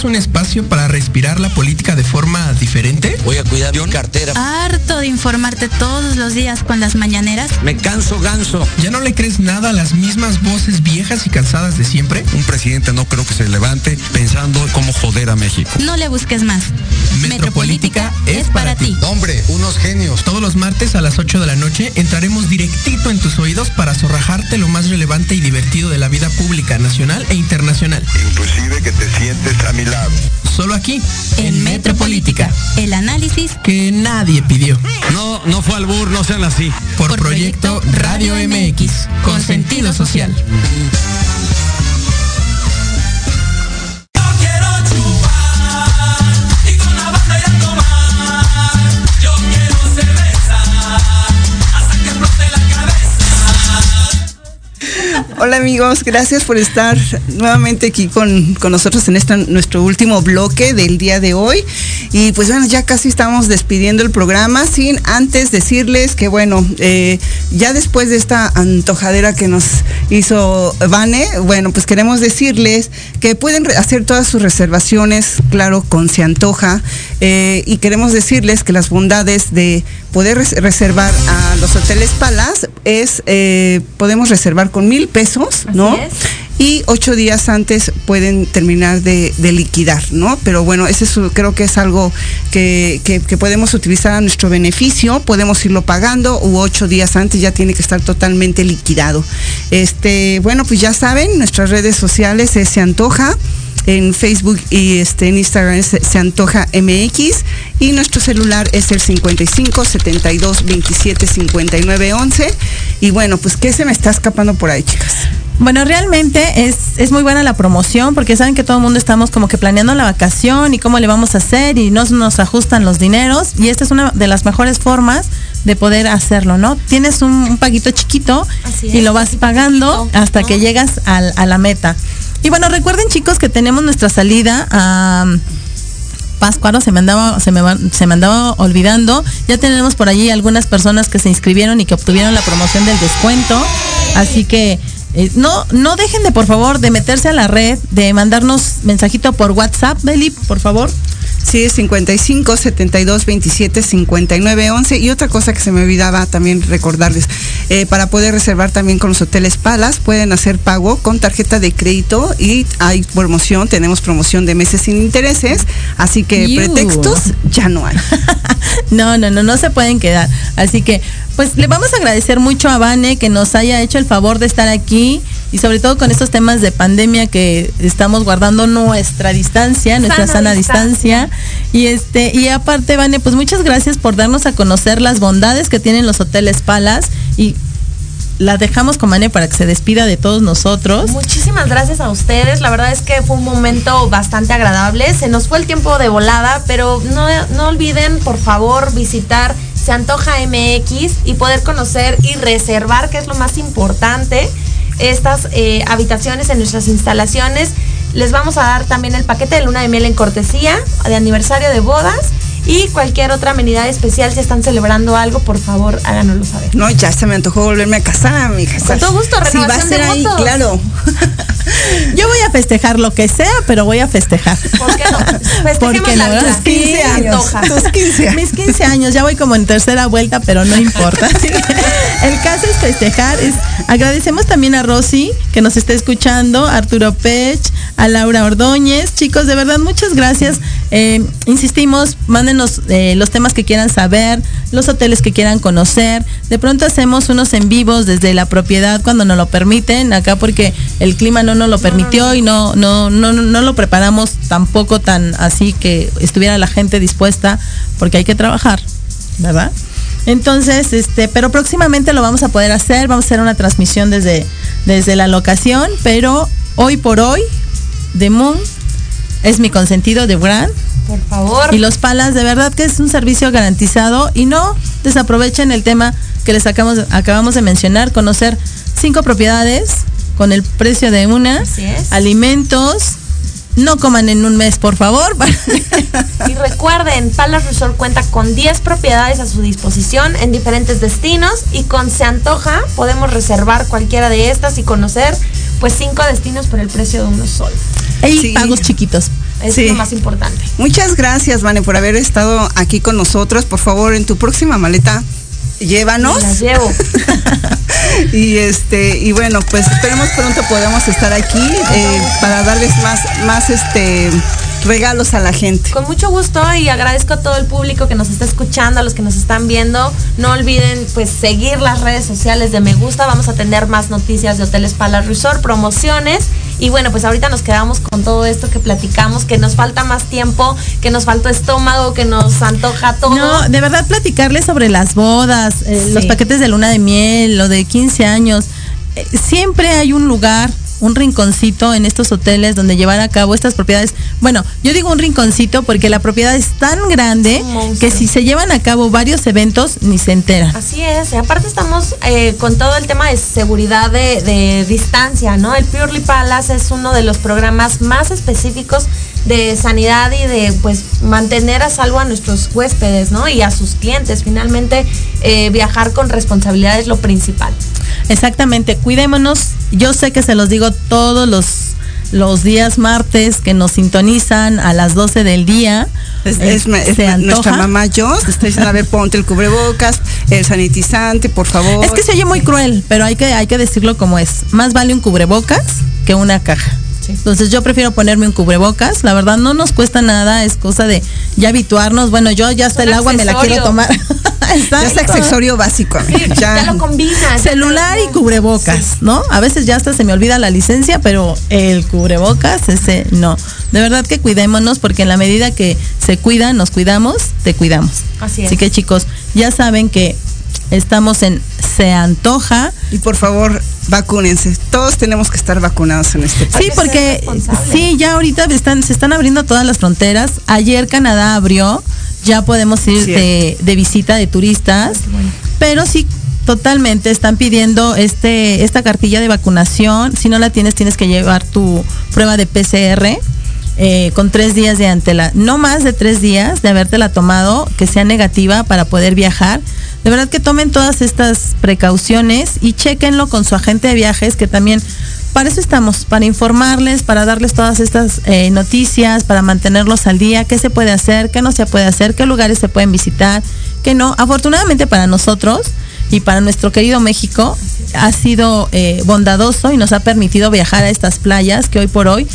¿Buscas un espacio para respirar la política de forma diferente? Voy a cuidar mi cartera. Harto de informarte todos los días con las mañaneras. Me canso ganso. ¿Ya no le crees nada a las mismas voces viejas y cansadas de siempre? Un presidente no creo que se levante pensando cómo joder a México. No le busques más. Metropolítica es para ti. Hombre, unos genios. Todos los martes a las 8 de la noche entraremos directito en tus oídos para zorrajarte lo más relevante y divertido de la vida pública nacional e internacional. Inclusive que te sientes a mi lado. Solo aquí, En Metropolítica, el análisis que nadie pidió. No, no fue albur, no sean así. Por, Por Proyecto Proyecto Radio Radio MX, con sentido social. Hola amigos, gracias por estar nuevamente aquí con, con nosotros en este nuestro último bloque del día de hoy. Y pues bueno, ya casi estamos despidiendo el programa sin antes decirles que bueno, eh, ya después de esta antojadera que nos hizo Vane, bueno, pues queremos decirles que pueden hacer todas sus reservaciones, claro, con Se Antoja. eh, y queremos decirles que las bondades de poder res- reservar a los hoteles Palas es, eh, podemos reservar con mil pesos, ¿no? es. Y ocho días antes pueden terminar de, liquidar, ¿no? Pero bueno, ese es, creo que es algo que, que- podemos utilizar a nuestro beneficio, podemos irlo pagando u ocho días antes ya tiene que estar totalmente liquidado. Este, bueno, pues ya saben, nuestras redes sociales es Se Antoja en Facebook y este, en Instagram es se antoja MX y nuestro celular es el 55 72 27 59 11 y bueno pues qué se me está escapando por ahí chicas Bueno, realmente es, es muy buena la promoción porque saben que todo el mundo estamos como que planeando la vacación y cómo le vamos a hacer y no nos ajustan los dineros y esta es una de las mejores formas de poder hacerlo, ¿no? Tienes un, un paguito chiquito y lo vas pagando hasta ¿no? que llegas al- a la meta. Y bueno, recuerden chicos que tenemos nuestra salida a Páscuaro, se me andaba, se me, se me andaba olvidando. Ya tenemos por allí algunas personas que se inscribieron y que obtuvieron la promoción del descuento. Así que eh, no, no dejen de por favor de meterse a la red, de mandarnos mensajito por WhatsApp, Beli, por favor. Sí, es 55 72 27 59 11. Y otra cosa que se me olvidaba también recordarles, eh, para poder reservar también con los hoteles Palas, pueden hacer pago con tarjeta de crédito y hay promoción, tenemos promoción de meses sin intereses, así que Iu. pretextos ya no hay. No, no, no, no se pueden quedar. Así que, pues le vamos a agradecer mucho a Vane que nos haya hecho el favor de estar aquí y sobre todo con estos temas de pandemia que estamos guardando nuestra distancia, nuestra Sana sana distancia. Y este, y aparte, Vane, pues muchas gracias por darnos a conocer las bondades que tienen los hoteles Palas y la dejamos con Vane para que se despida de todos nosotros. Muchísimas gracias a ustedes. La verdad es que fue un momento bastante agradable. Se nos fue el tiempo de volada, pero no, no olviden, por favor, visitar Se Antoja MX y poder conocer y reservar, que es lo más importante, estas eh, habitaciones en nuestras instalaciones. Les vamos a dar también el paquete de luna de miel en cortesía, de aniversario de bodas. Y cualquier otra amenidad especial, si están celebrando algo, por favor, háganoslo saber. No, ya se me antojó volverme a casar, mi Con todo gusto, Si va a renovación ser de ahí, votos. claro. Yo voy a festejar lo que sea, pero voy a festejar. ¿Por qué no? Festejemos Porque la no, vida. tus 15 Sí, años. Tus 15 años. Mis 15 años, ya voy como en tercera vuelta, pero no importa. El caso es festejar. Es, agradecemos también a Rosy, que nos está escuchando, a Arturo Pech, a Laura Ordóñez. Chicos, de verdad, muchas gracias. Eh, insistimos, mándenos eh, los temas que quieran saber, los hoteles que quieran conocer. De pronto hacemos unos en vivos desde la propiedad cuando nos lo permiten, acá porque el clima no nos lo permitió y no, no, no, no, no lo preparamos tampoco tan así que estuviera la gente dispuesta, porque hay que trabajar, ¿verdad? Entonces, este, pero próximamente lo vamos a poder hacer, vamos a hacer una transmisión desde, desde la locación, pero hoy por hoy, The Moon es mi consentido de Brand. Por favor. Y los palas, de verdad que es un servicio garantizado y no desaprovechen el tema que les acabamos, acabamos de mencionar, conocer cinco propiedades con el precio de una, Así es. alimentos, no coman en un mes, por favor. Y recuerden, Palace Resort cuenta con 10 propiedades a su disposición en diferentes destinos y con Se Antoja podemos reservar cualquiera de estas y conocer pues cinco destinos por el precio de uno solo. Sí. pagos chiquitos. Es Sí. lo más importante. Muchas gracias, Vane, por haber estado aquí con nosotros. Por favor, en tu próxima maleta, llévanos. Las llevo. y este y bueno pues esperemos pronto podamos estar aquí eh, para darles más más este regalos a la gente Con mucho gusto y agradezco a todo el público que nos está escuchando, a los que nos están viendo. No olviden pues seguir las redes sociales de Me Gusta. Vamos a tener más noticias de Hoteles Palace Resort, promociones. Y bueno, pues ahorita nos quedamos con todo esto que platicamos, que nos falta más tiempo, que nos faltó estómago, que nos antoja todo. No, de verdad platicarles sobre las bodas, eh, Sí. los paquetes de luna de miel, lo de 15 años. Eh, siempre hay un lugar un rinconcito en estos hoteles donde llevar a cabo estas propiedades. Bueno, yo digo un rinconcito porque la propiedad es tan grande que si se llevan a cabo varios eventos ni se entera. Así es, y aparte estamos eh, con todo el tema de seguridad de, de distancia, ¿no? El Purely Palace es uno de los programas más específicos de sanidad y de pues mantener a salvo a nuestros huéspedes, ¿no? Y a sus clientes. Finalmente, eh, viajar con responsabilidad es lo principal. Exactamente, cuidémonos. Yo sé que se los digo todos los, los días martes que nos sintonizan a las 12 del día. Es, Eh, es- es ¿se nuestra mamá Joss, te está diciendo, a ver, ponte el cubrebocas, el sanitizante, por favor. Es que se oye muy cruel, pero hay que, hay que decirlo como es. Más vale un cubrebocas que una caja. Entonces yo prefiero ponerme un cubrebocas. La verdad no nos cuesta nada, es cosa de ya habituarnos. Bueno, yo ya hasta un el agua me la quiero tomar. Ya es accesorio básico. amiga, Ya, lo combinas. Celular y cubrebocas, ¿no? A veces ya hasta se me olvida la licencia, pero el cubrebocas, ese no. De verdad que cuidémonos porque en la medida que se cuidan, nos cuidamos, te cuidamos. Así es. Así que chicos, ya saben que estamos en Se Antoja. Y por favor, vacúnense. Todos tenemos que estar vacunados en este país. Sí, porque sí, ya ahorita están, se están abriendo todas las fronteras. Ayer Canadá abrió, ya podemos ir de, de visita de turistas, pero sí totalmente están pidiendo este esta cartilla de vacunación. Si no la tienes, tienes que llevar tu prueba de PCR. Eh, con tres días de antela, no más de tres días de habértela tomado, que sea negativa para poder viajar. De verdad que tomen todas estas precauciones y chequenlo con su agente de viajes, que también para eso estamos, para informarles, para darles todas estas eh, noticias, para mantenerlos al día, qué se puede hacer, qué no se puede hacer, qué lugares se pueden visitar, qué no. Afortunadamente para nosotros y para nuestro querido México ha sido eh, bondadoso y nos ha permitido viajar a estas playas que hoy por hoy,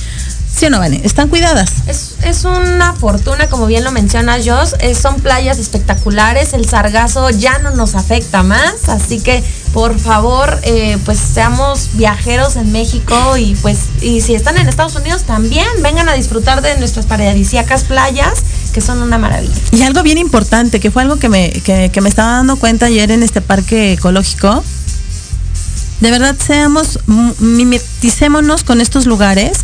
sí o no, Vane, están cuidadas. Es, es una fortuna, como bien lo menciona Joss. son playas espectaculares. El sargazo ya no nos afecta más. Así que, por favor, eh, pues seamos viajeros en México y pues, y si están en Estados Unidos también, vengan a disfrutar de nuestras paradisíacas playas, que son una maravilla. Y algo bien importante, que fue algo que me, que, que me estaba dando cuenta ayer en este parque ecológico. De verdad, seamos, mimeticémonos con estos lugares,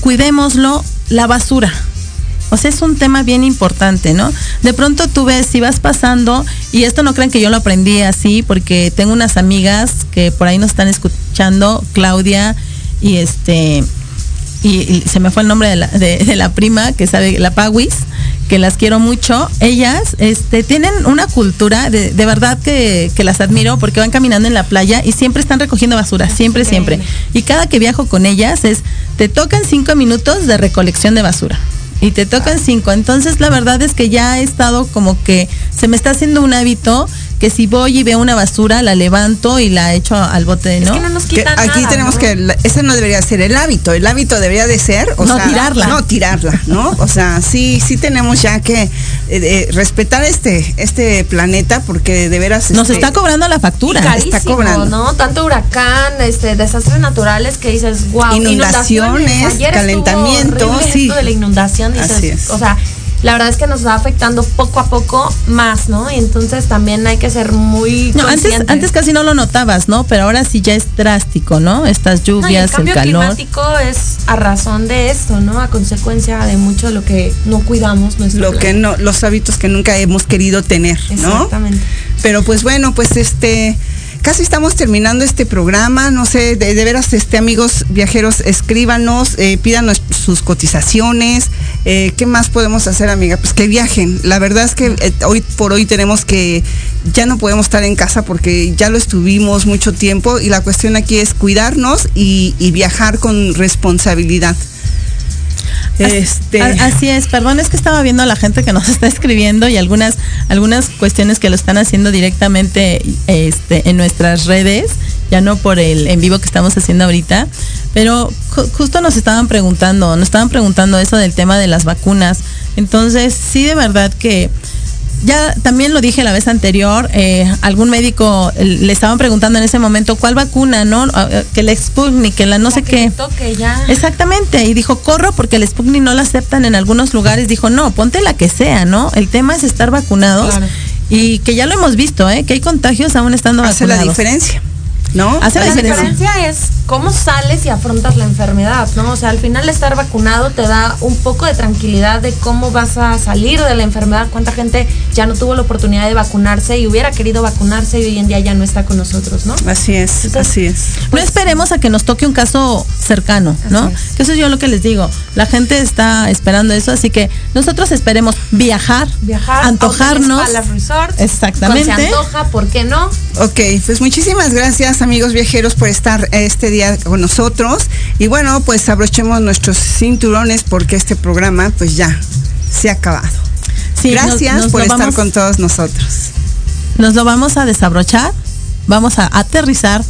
cuidémoslo, la basura. O sea, es un tema bien importante, ¿no? De pronto tú ves, si vas pasando, y esto no crean que yo lo aprendí así, porque tengo unas amigas que por ahí nos están escuchando, Claudia y este, y, se me fue el nombre de la, de, de la prima que sabe, la Pawis, que las quiero mucho. Ellas este, tienen una cultura de, de verdad que, que las admiro porque van caminando en la playa y siempre están recogiendo basura, siempre, siempre. Y cada que viajo con ellas es, te tocan cinco minutos de recolección de basura. Y te tocan cinco. Entonces la verdad es que ya he estado como que se me está haciendo un hábito que si voy y veo una basura, la levanto y la echo al bote, ¿no? Que aquí tenemos que, ese no debería ser el hábito, el hábito debería de ser, o No sea, tirarla. no tirarla, ¿no? O sea, sí, sí tenemos ya que eh, eh, respetar este, este planeta porque de veras Nos este, está cobrando la factura. Carísimo, está cobrando. ¿no? Tanto huracán, este, desastres naturales que dices, wow, Inundaciones, calentamiento, sí. Esto de la inundación, dices, Así es. o sea, la verdad es que nos va afectando poco a poco más, ¿no? Y entonces también hay que ser muy No, antes, antes casi no lo notabas, ¿no? Pero ahora sí ya es drástico, ¿no? Estas No, y el lluvias, el, cambio calor. climático es a razón de esto, ¿no? A consecuencia de mucho de lo que no cuidamos nuestro lo que no, los hábitos que nunca hemos querido tener, ¿no? Exactamente. Pero pues bueno, pues este casi estamos terminando este programa, no sé, de, veras, este amigos viajeros, escríbanos, eh, pídanos sus cotizaciones, eh, ¿qué más podemos hacer, amiga? Pues que viajen. La verdad es que eh, hoy por hoy tenemos que, ya no podemos estar en casa porque ya lo estuvimos mucho tiempo y la cuestión aquí es cuidarnos y viajar con responsabilidad. Este, Así es, perdón, es que estaba viendo a la gente que nos está escribiendo y algunas, algunas cuestiones que lo están haciendo directamente este, en nuestras redes, ya no por el en vivo que estamos haciendo ahorita, pero ju- justo nos estaban preguntando, nos estaban preguntando eso del tema de las vacunas. Entonces, sí, de verdad que ya también lo dije la vez anterior, eh, algún médico eh, le estaban preguntando en ese momento cuál vacuna, ¿no? Ah, eh, Que la Sputnik, que la no sé qué. toque ya. Exactamente, y dijo, corro porque el Sputnik no la aceptan en algunos lugares. Dijo, no, ponte la que sea, ¿no? El tema es estar vacunados Claro. y que ya lo hemos visto, ¿eh? Que hay contagios aún estando hace la vacunados. diferencia. ¿No? Hace la la diferencia. diferencia es cómo sales y afrontas la enfermedad, ¿no? O sea, al final estar vacunado te da un poco de tranquilidad de cómo vas a salir de la enfermedad. Cuánta gente ya no tuvo la oportunidad de vacunarse y hubiera querido vacunarse y hoy en día ya no está con nosotros, ¿no? Así es, así es. No esperemos a que nos toque un caso cercano, ¿no? Es. Que eso es yo lo que les digo. La gente está esperando eso, así que nosotros esperemos viajar, Viajar, antojarnos. Hoteles Palace Resort. Exactamente. Se antoja, ¿por qué no? Ok, pues muchísimas gracias amigos viajeros por estar este día con nosotros y bueno, pues abrochemos nuestros cinturones porque este programa pues ya se ha acabado. Sí, gracias nos por estar vamos- con todos nosotros. Nos lo vamos a desabrochar, vamos a aterrizar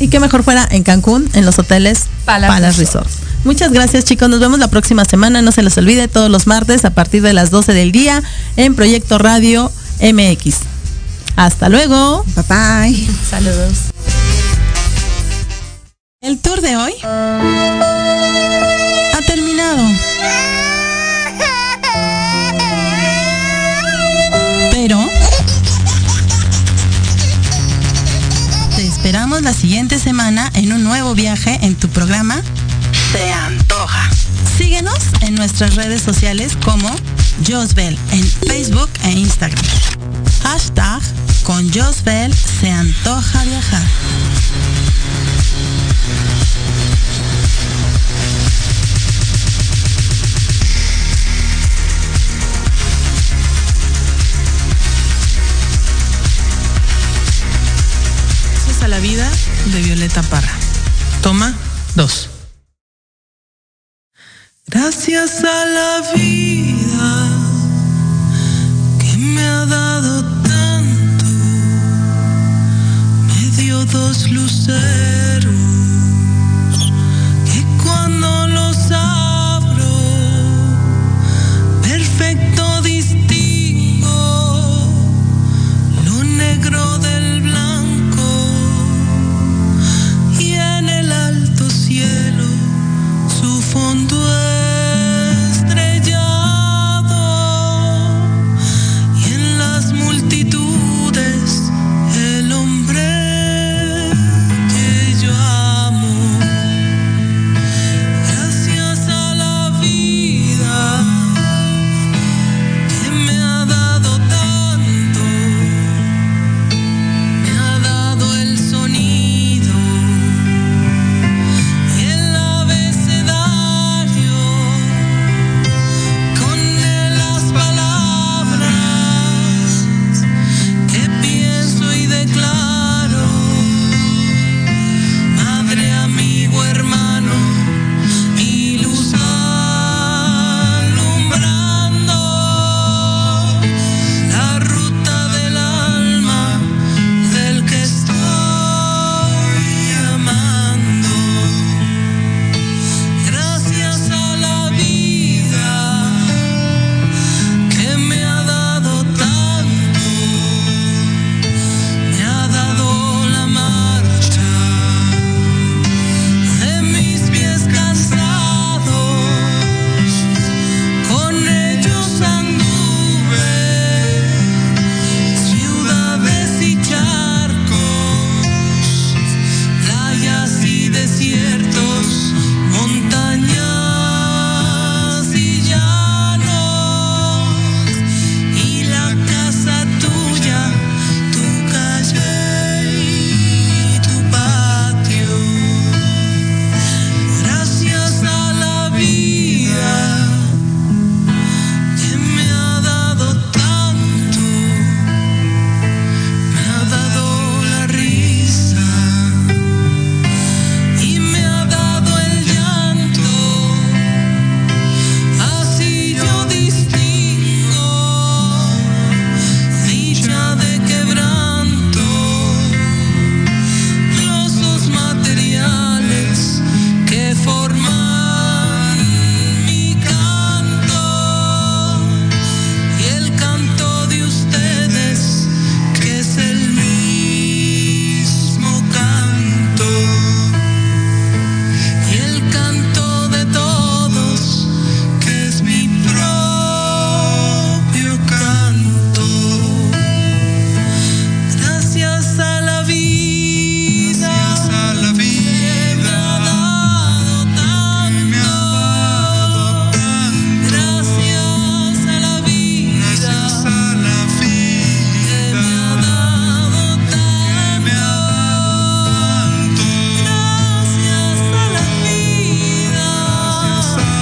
y que mejor fuera en Cancún, en los hoteles Palace Palace, Resort. Resort. Muchas gracias chicos, nos vemos la próxima semana, no se les olvide todos los martes a partir de las 12 del día en Proyecto Radio MX. Hasta luego. Bye bye. Saludos. El tour de hoy ha terminado. Pero te esperamos la siguiente semana en un nuevo viaje en tu programa Se Antoja. Síguenos en nuestras redes sociales como Josbel en Facebook e Instagram. Hashtag con Josbel se antoja viajar. Gracias a la vida de Violeta Parra. Toma dos. Gracias a la vida que me ha dado dos luceros. Que cuando